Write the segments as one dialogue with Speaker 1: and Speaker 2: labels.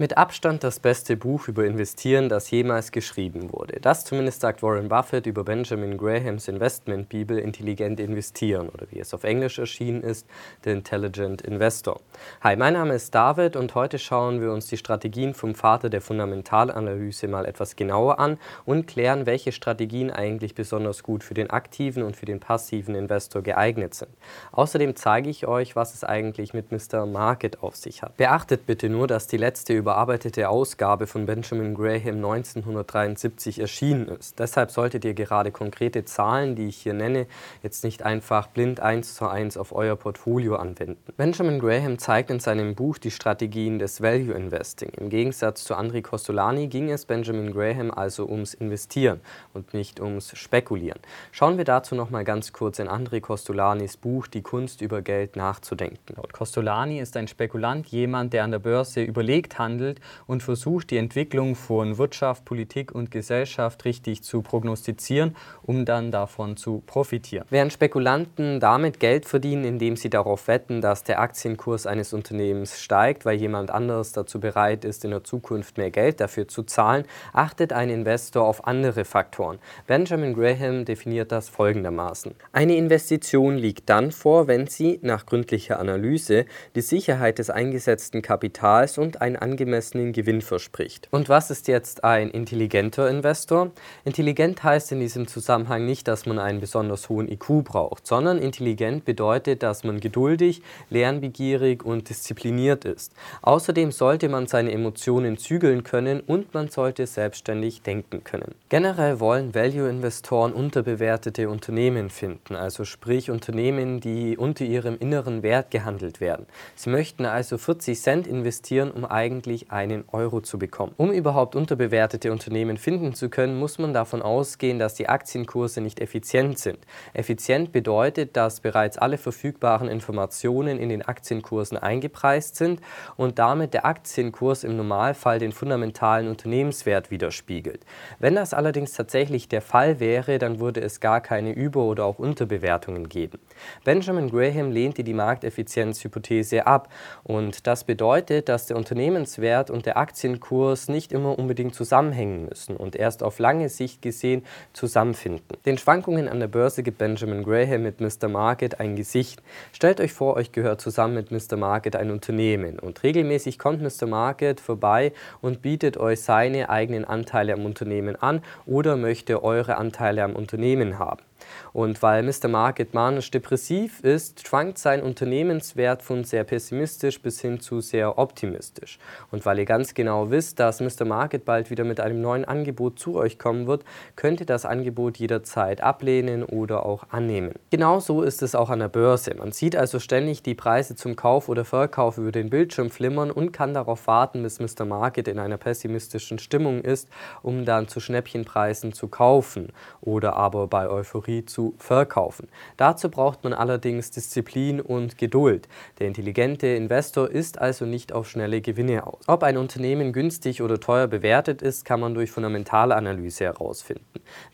Speaker 1: Mit Abstand das beste Buch über Investieren, das jemals geschrieben wurde. Das zumindest sagt Warren Buffett über Benjamin Grahams Investmentbibel Intelligent investieren oder wie es auf Englisch erschienen ist, The Intelligent Investor. Hi, mein Name ist David und heute schauen wir uns die Strategien vom Vater der Fundamentalanalyse mal etwas genauer an und klären, welche Strategien eigentlich besonders gut für den aktiven und für den passiven Investor geeignet sind. Außerdem zeige ich euch, was es eigentlich mit Mr. Market auf sich hat. Beachtet bitte nur, dass die letzte überarbeitete Ausgabe von Benjamin Graham 1973 erschienen ist. Deshalb solltet ihr gerade konkrete Zahlen, die ich hier nenne, jetzt nicht einfach blind eins zu eins auf euer Portfolio anwenden. Benjamin Graham zeigt in seinem Buch die Strategien des Value Investing. Im Gegensatz zu Andri Costolani ging es Benjamin Graham also ums Investieren und nicht ums Spekulieren. Schauen wir dazu noch mal ganz kurz in Andri Costolanis Buch Die Kunst über Geld nachzudenken.
Speaker 2: Laut Costolani ist ein Spekulant jemand, der an der Börse überlegt handelt handelt und versucht, die Entwicklung von Wirtschaft, Politik und Gesellschaft richtig zu prognostizieren, um dann davon zu profitieren.
Speaker 1: Während Spekulanten damit Geld verdienen, indem sie darauf wetten, dass der Aktienkurs eines Unternehmens steigt, weil jemand anderes dazu bereit ist, in der Zukunft mehr Geld dafür zu zahlen, achtet ein Investor auf andere Faktoren. Benjamin Graham definiert das folgendermaßen. Eine Investition liegt dann vor, wenn sie nach gründlicher Analyse die Sicherheit des eingesetzten Kapitals und ein angemessenes angemessenen Gewinn verspricht. Und was ist jetzt ein intelligenter Investor? Intelligent heißt in diesem Zusammenhang nicht, dass man einen besonders hohen IQ braucht, sondern intelligent bedeutet, dass man geduldig, lernbegierig und diszipliniert ist. Außerdem sollte man seine Emotionen zügeln können und man sollte selbstständig denken können. Generell wollen Value-Investoren unterbewertete Unternehmen finden, also sprich Unternehmen, die unter ihrem inneren Wert gehandelt werden. Sie möchten also 40 Cent investieren, um eigentlich monatlich einen Euro zu bekommen. Um überhaupt unterbewertete Unternehmen finden zu können, muss man davon ausgehen, dass die Aktienkurse nicht effizient sind. Effizient bedeutet, dass bereits alle verfügbaren Informationen in den Aktienkursen eingepreist sind und damit der Aktienkurs im Normalfall den fundamentalen Unternehmenswert widerspiegelt. Wenn das allerdings tatsächlich der Fall wäre, dann würde es gar keine Über- oder auch Unterbewertungen geben. Benjamin Graham lehnte die Markteffizienzhypothese ab und das bedeutet, dass der Unternehmenswert Wert und der Aktienkurs nicht immer unbedingt zusammenhängen müssen und erst auf lange Sicht gesehen zusammenfinden. Den Schwankungen an der Börse gibt Benjamin Graham mit Mr. Market ein Gesicht. Stellt euch vor, euch gehört zusammen mit Mr. Market ein Unternehmen und regelmäßig kommt Mr. Market vorbei und bietet euch seine eigenen Anteile am Unternehmen an oder möchte eure Anteile am Unternehmen haben. Und weil Mr. Market manisch-depressiv ist, schwankt sein Unternehmenswert von sehr pessimistisch bis hin zu sehr optimistisch. Und weil ihr ganz genau wisst, dass Mr. Market bald wieder mit einem neuen Angebot zu euch kommen wird, könnt ihr das Angebot jederzeit ablehnen oder auch annehmen. Genauso ist es auch an der Börse. Man sieht also ständig die Preise zum Kauf oder Verkauf über den Bildschirm flimmern und kann darauf warten, bis Mr. Market in einer pessimistischen Stimmung ist, um dann zu Schnäppchenpreisen zu kaufen oder aber bei Euphorie zu verkaufen. Dazu braucht man allerdings Disziplin und Geduld. Der intelligente Investor ist also nicht auf schnelle Gewinne aus. Ob ein Unternehmen günstig oder teuer bewertet ist, kann man durch fundamentale Analyse herausfinden.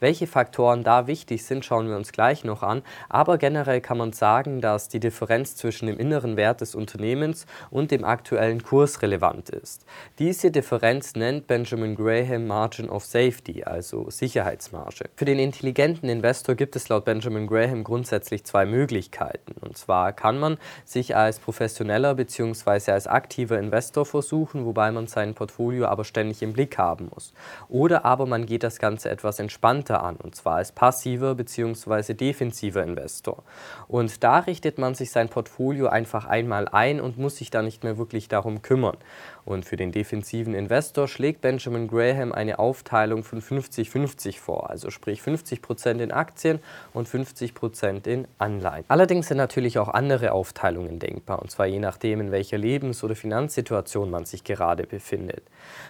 Speaker 1: Welche Faktoren da wichtig sind, schauen wir uns gleich noch an, aber generell kann man sagen, dass die Differenz zwischen dem inneren Wert des Unternehmens und dem aktuellen Kurs relevant ist. Diese Differenz nennt Benjamin Graham Margin of Safety, also Sicherheitsmarge. Für den intelligenten Investor gibt es laut Benjamin Graham grundsätzlich zwei Möglichkeiten. Und zwar kann man sich als professioneller bzw. als aktiver Investor versuchen, wobei man sein Portfolio aber ständig im Blick haben muss. Oder aber man geht das Ganze etwas entspannter an, und zwar als passiver bzw. defensiver Investor. Und da richtet man sich sein Portfolio einfach einmal ein und muss sich da nicht mehr wirklich darum kümmern. Und für den defensiven Investor schlägt Benjamin Graham eine Aufteilung von 50-50 vor, also sprich 50% in Aktien und 50% in Anleihen. Allerdings sind natürlich auch andere Aufteilungen denkbar, und zwar je nachdem, in welcher Lebens- oder Finanzsituation man sich gerade befindet.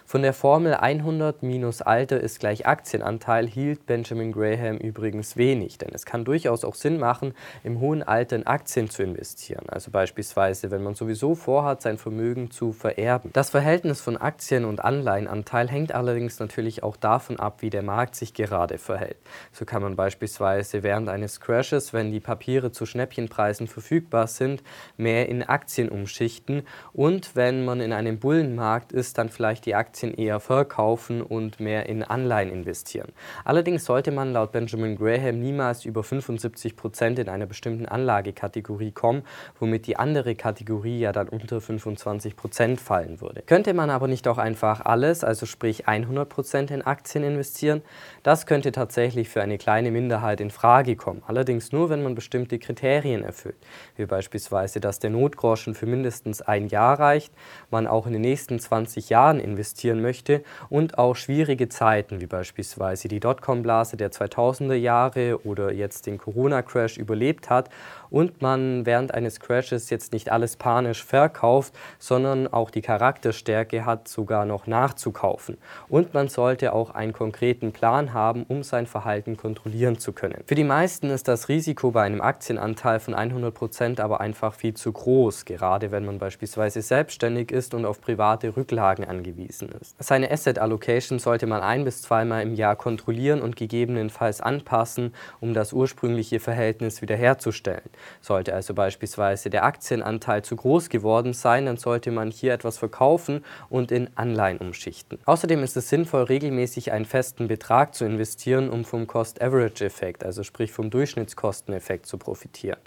Speaker 1: Von der Formel 100 minus Alter ist gleich Aktienanteil hielt Benjamin Graham übrigens wenig, denn es kann durchaus auch Sinn machen, im hohen Alter in Aktien zu investieren, also beispielsweise, wenn man sowieso vorhat, sein Vermögen zu vererben. Das Verhältnis von Aktien- und Anleihenanteil hängt allerdings natürlich auch davon ab, wie der Markt sich gerade verhält. So kann man beispielsweise beispielsweise während eines Crashes, wenn die Papiere zu Schnäppchenpreisen verfügbar sind, mehr in Aktien umschichten und wenn man in einem Bullenmarkt ist, dann vielleicht die Aktien eher verkaufen und mehr in Anleihen investieren. Allerdings sollte man laut Benjamin Graham niemals über 75 Prozent in einer bestimmten Anlagekategorie kommen, womit die andere Kategorie ja dann unter 25 Prozent fallen würde. Könnte man aber nicht auch einfach alles, also sprich 100 Prozent in Aktien investieren? Das könnte tatsächlich für eine kleine Minderheit in Frage kommen, allerdings nur, wenn man bestimmte Kriterien erfüllt, wie beispielsweise, dass der Notgroschen für mindestens ein Jahr reicht, man auch in den nächsten 20 Jahren investieren möchte und auch schwierige Zeiten, wie beispielsweise die Dotcom-Blase der 2000er Jahre oder jetzt den Corona-Crash überlebt hat und man während eines Crashes jetzt nicht alles panisch verkauft, sondern auch die Charakterstärke hat, sogar noch nachzukaufen. Und man sollte auch einen konkreten Plan haben, um sein Verhalten kontrollieren zu können. Für die meisten ist das Risiko bei einem Aktienanteil von 100% aber einfach viel zu groß, gerade wenn man beispielsweise selbstständig ist und auf private Rücklagen angewiesen ist. Seine Asset Allocation sollte man ein bis zweimal im Jahr kontrollieren und gegebenenfalls anpassen, um das ursprüngliche Verhältnis wiederherzustellen. Sollte also beispielsweise der Aktienanteil zu groß geworden sein, dann sollte man hier etwas verkaufen und in Anleihen umschichten. Außerdem ist es sinnvoll, regelmäßig einen festen Betrag zu investieren, um vom Cost-Average-Effekt, also sprich vom Durchschnittskosteneffekt zu profitieren.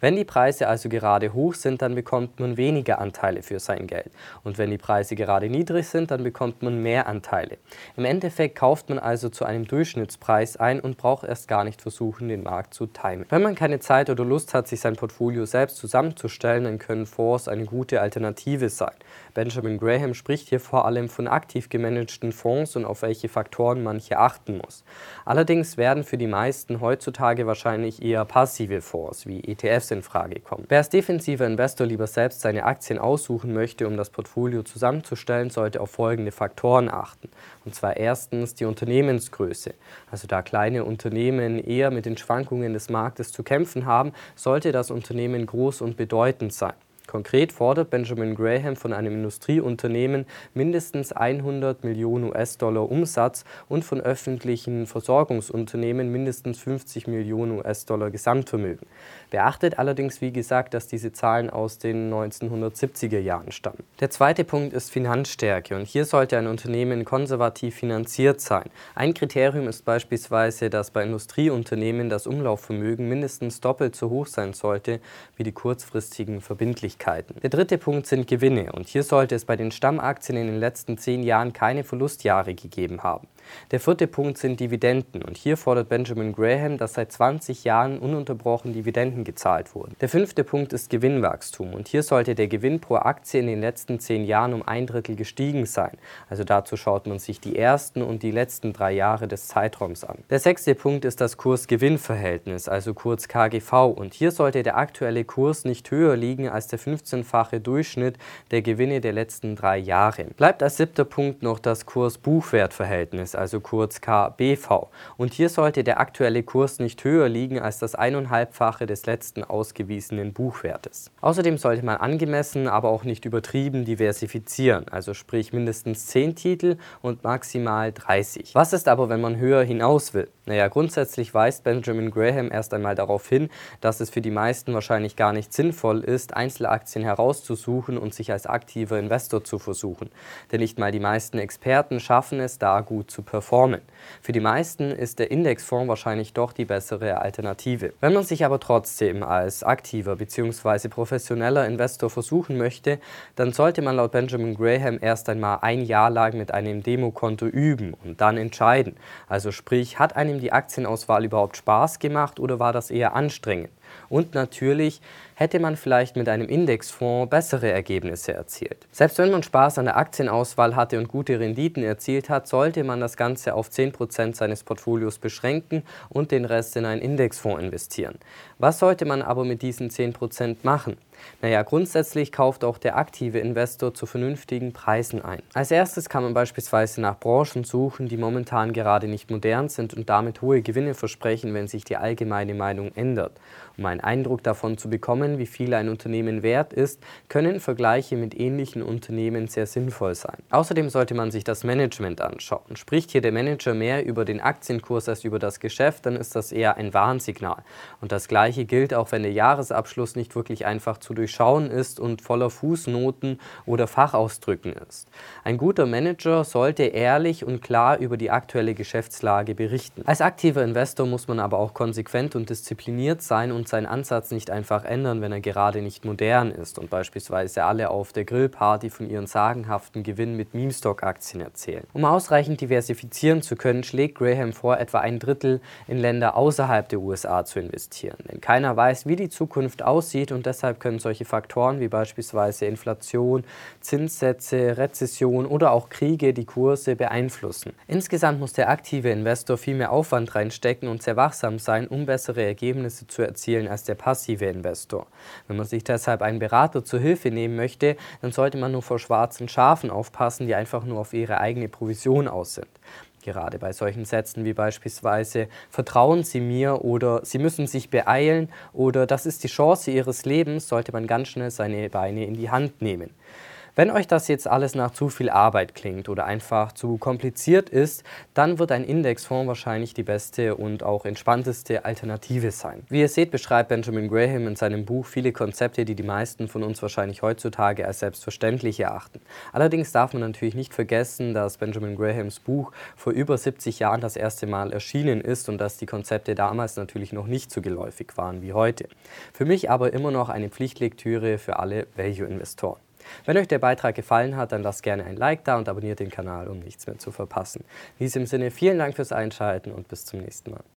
Speaker 1: Wenn die Preise also gerade hoch sind, dann bekommt man weniger Anteile für sein Geld. Und wenn die Preise gerade niedrig sind, dann bekommt man mehr Anteile. Im Endeffekt kauft man also zu einem Durchschnittspreis ein und braucht erst gar nicht versuchen, den Markt zu timen. Wenn man keine Zeit oder Lust hat, sich sein Portfolio selbst zusammenzustellen, dann können Fonds eine gute Alternative sein. Benjamin Graham spricht hier vor allem von aktiv gemanagten Fonds und auf welche Faktoren man hier achten muss. Allerdings werden für die meisten heutzutage wahrscheinlich eher passive Fonds wie ETFs in Frage kommen. Wer als defensiver Investor lieber selbst seine Aktien aussuchen möchte, um das Portfolio zusammenzustellen, sollte auf folgende Faktoren achten. Und zwar erstens die Unternehmensgröße. Also da kleine Unternehmen eher mit den Schwankungen des Marktes zu kämpfen haben, sollte das Unternehmen groß und bedeutend sein. Konkret fordert Benjamin Graham von einem Industrieunternehmen mindestens 100 Millionen US-Dollar Umsatz und von öffentlichen Versorgungsunternehmen mindestens 50 Millionen US-Dollar Gesamtvermögen. Beachtet allerdings, wie gesagt, dass diese Zahlen aus den 1970er Jahren stammen. Der zweite Punkt ist Finanzstärke und hier sollte ein Unternehmen konservativ finanziert sein. Ein Kriterium ist beispielsweise, dass bei Industrieunternehmen das Umlaufvermögen mindestens doppelt so hoch sein sollte wie die kurzfristigen Verbindlichkeiten. Möglichkeiten. Der dritte Punkt sind Gewinne und hier sollte es bei den Stammaktien in den letzten zehn Jahren keine Verlustjahre gegeben haben. Der vierte Punkt sind Dividenden und hier fordert Benjamin Graham, dass seit 20 Jahren ununterbrochen Dividenden gezahlt wurden. Der fünfte Punkt ist Gewinnwachstum und hier sollte der Gewinn pro Aktie in den letzten zehn Jahren um ein Drittel gestiegen sein. Also dazu schaut man sich die ersten und die letzten drei Jahre des Zeitraums an. Der sechste Punkt ist das Kurs-Gewinn-Verhältnis, also kurz KGV und hier sollte der aktuelle Kurs nicht höher liegen als der 15-fache Durchschnitt der Gewinne der letzten drei Jahre. Bleibt als siebter Punkt noch das Kurs-Buchwert-Verhältnis, also kurz KBV. Und hier sollte der aktuelle Kurs nicht höher liegen als das eineinhalbfache des letzten ausgewiesenen Buchwertes. Außerdem sollte man angemessen, aber auch nicht übertrieben diversifizieren, also sprich mindestens 10 Titel und maximal 30. Was ist aber, wenn man höher hinaus will? Naja, grundsätzlich weist Benjamin Graham erst einmal darauf hin, dass es für die meisten wahrscheinlich gar nicht sinnvoll ist, Einzelaktien herauszusuchen und sich als aktiver Investor zu versuchen. Denn nicht mal die meisten Experten schaffen es, da gut zu performen. Für die meisten ist der Indexfonds wahrscheinlich doch die bessere Alternative. Wenn man sich aber trotzdem als aktiver bzw. professioneller Investor versuchen möchte, dann sollte man laut Benjamin Graham erst einmal ein Jahr lang mit einem Demokonto üben und dann entscheiden. Also sprich, hat einem die Aktienauswahl überhaupt Spaß gemacht oder war das eher anstrengend? Und natürlich hätte man vielleicht mit einem Indexfonds bessere Ergebnisse erzielt. Selbst wenn man Spaß an der Aktienauswahl hatte und gute Renditen erzielt hat, sollte man das Ganze auf 10% seines Portfolios beschränken und den Rest in einen Indexfonds investieren. Was sollte man aber mit diesen 10% machen? Naja, grundsätzlich kauft auch der aktive Investor zu vernünftigen Preisen ein. Als erstes kann man beispielsweise nach Branchen suchen, die momentan gerade nicht modern sind und damit hohe Gewinne versprechen, wenn sich die allgemeine Meinung ändert. Um einen Eindruck davon zu bekommen, wie viel ein Unternehmen wert ist, können Vergleiche mit ähnlichen Unternehmen sehr sinnvoll sein. Außerdem sollte man sich das Management anschauen. Spricht hier der Manager mehr über den Aktienkurs als über das Geschäft, dann ist das eher ein Warnsignal. Und das gleiche gilt auch, wenn der Jahresabschluss nicht wirklich einfach zu durchschauen ist und voller Fußnoten oder Fachausdrücken ist. Ein guter Manager sollte ehrlich und klar über die aktuelle Geschäftslage berichten. Als aktiver Investor muss man aber auch konsequent und diszipliniert sein und seinen Ansatz nicht einfach ändern, wenn er gerade nicht modern ist und beispielsweise alle auf der Grillparty von ihren sagenhaften Gewinn mit Meme-Stock-Aktien erzählen. Um ausreichend diversifizieren zu können, schlägt Graham vor, etwa ein Drittel in Länder außerhalb der USA zu investieren. Denn keiner weiß, wie die Zukunft aussieht und deshalb können solche Faktoren wie beispielsweise Inflation, Zinssätze, Rezession oder auch Kriege die Kurse beeinflussen. Insgesamt muss der aktive Investor viel mehr Aufwand reinstecken und sehr wachsam sein, um bessere Ergebnisse zu erzielen als der passive Investor. Wenn man sich deshalb einen Berater zur Hilfe nehmen möchte, dann sollte man nur vor schwarzen Schafen aufpassen, die einfach nur auf ihre eigene Provision aus sind. Gerade bei solchen Sätzen wie beispielsweise Vertrauen Sie mir oder Sie müssen sich beeilen oder das ist die Chance Ihres Lebens, sollte man ganz schnell seine Beine in die Hand nehmen. Wenn euch das jetzt alles nach zu viel Arbeit klingt oder einfach zu kompliziert ist, dann wird ein Indexfonds wahrscheinlich die beste und auch entspannteste Alternative sein. Wie ihr seht, beschreibt Benjamin Graham in seinem Buch viele Konzepte, die die meisten von uns wahrscheinlich heutzutage als selbstverständlich erachten. Allerdings darf man natürlich nicht vergessen, dass Benjamin Grahams Buch vor über 70 Jahren das erste Mal erschienen ist und dass die Konzepte damals natürlich noch nicht so geläufig waren wie heute. Für mich aber immer noch eine Pflichtlektüre für alle Value-Investoren. Wenn euch der Beitrag gefallen hat, dann lasst gerne ein Like da und abonniert den Kanal, um nichts mehr zu verpassen. In diesem Sinne vielen Dank fürs Einschalten und bis zum nächsten Mal.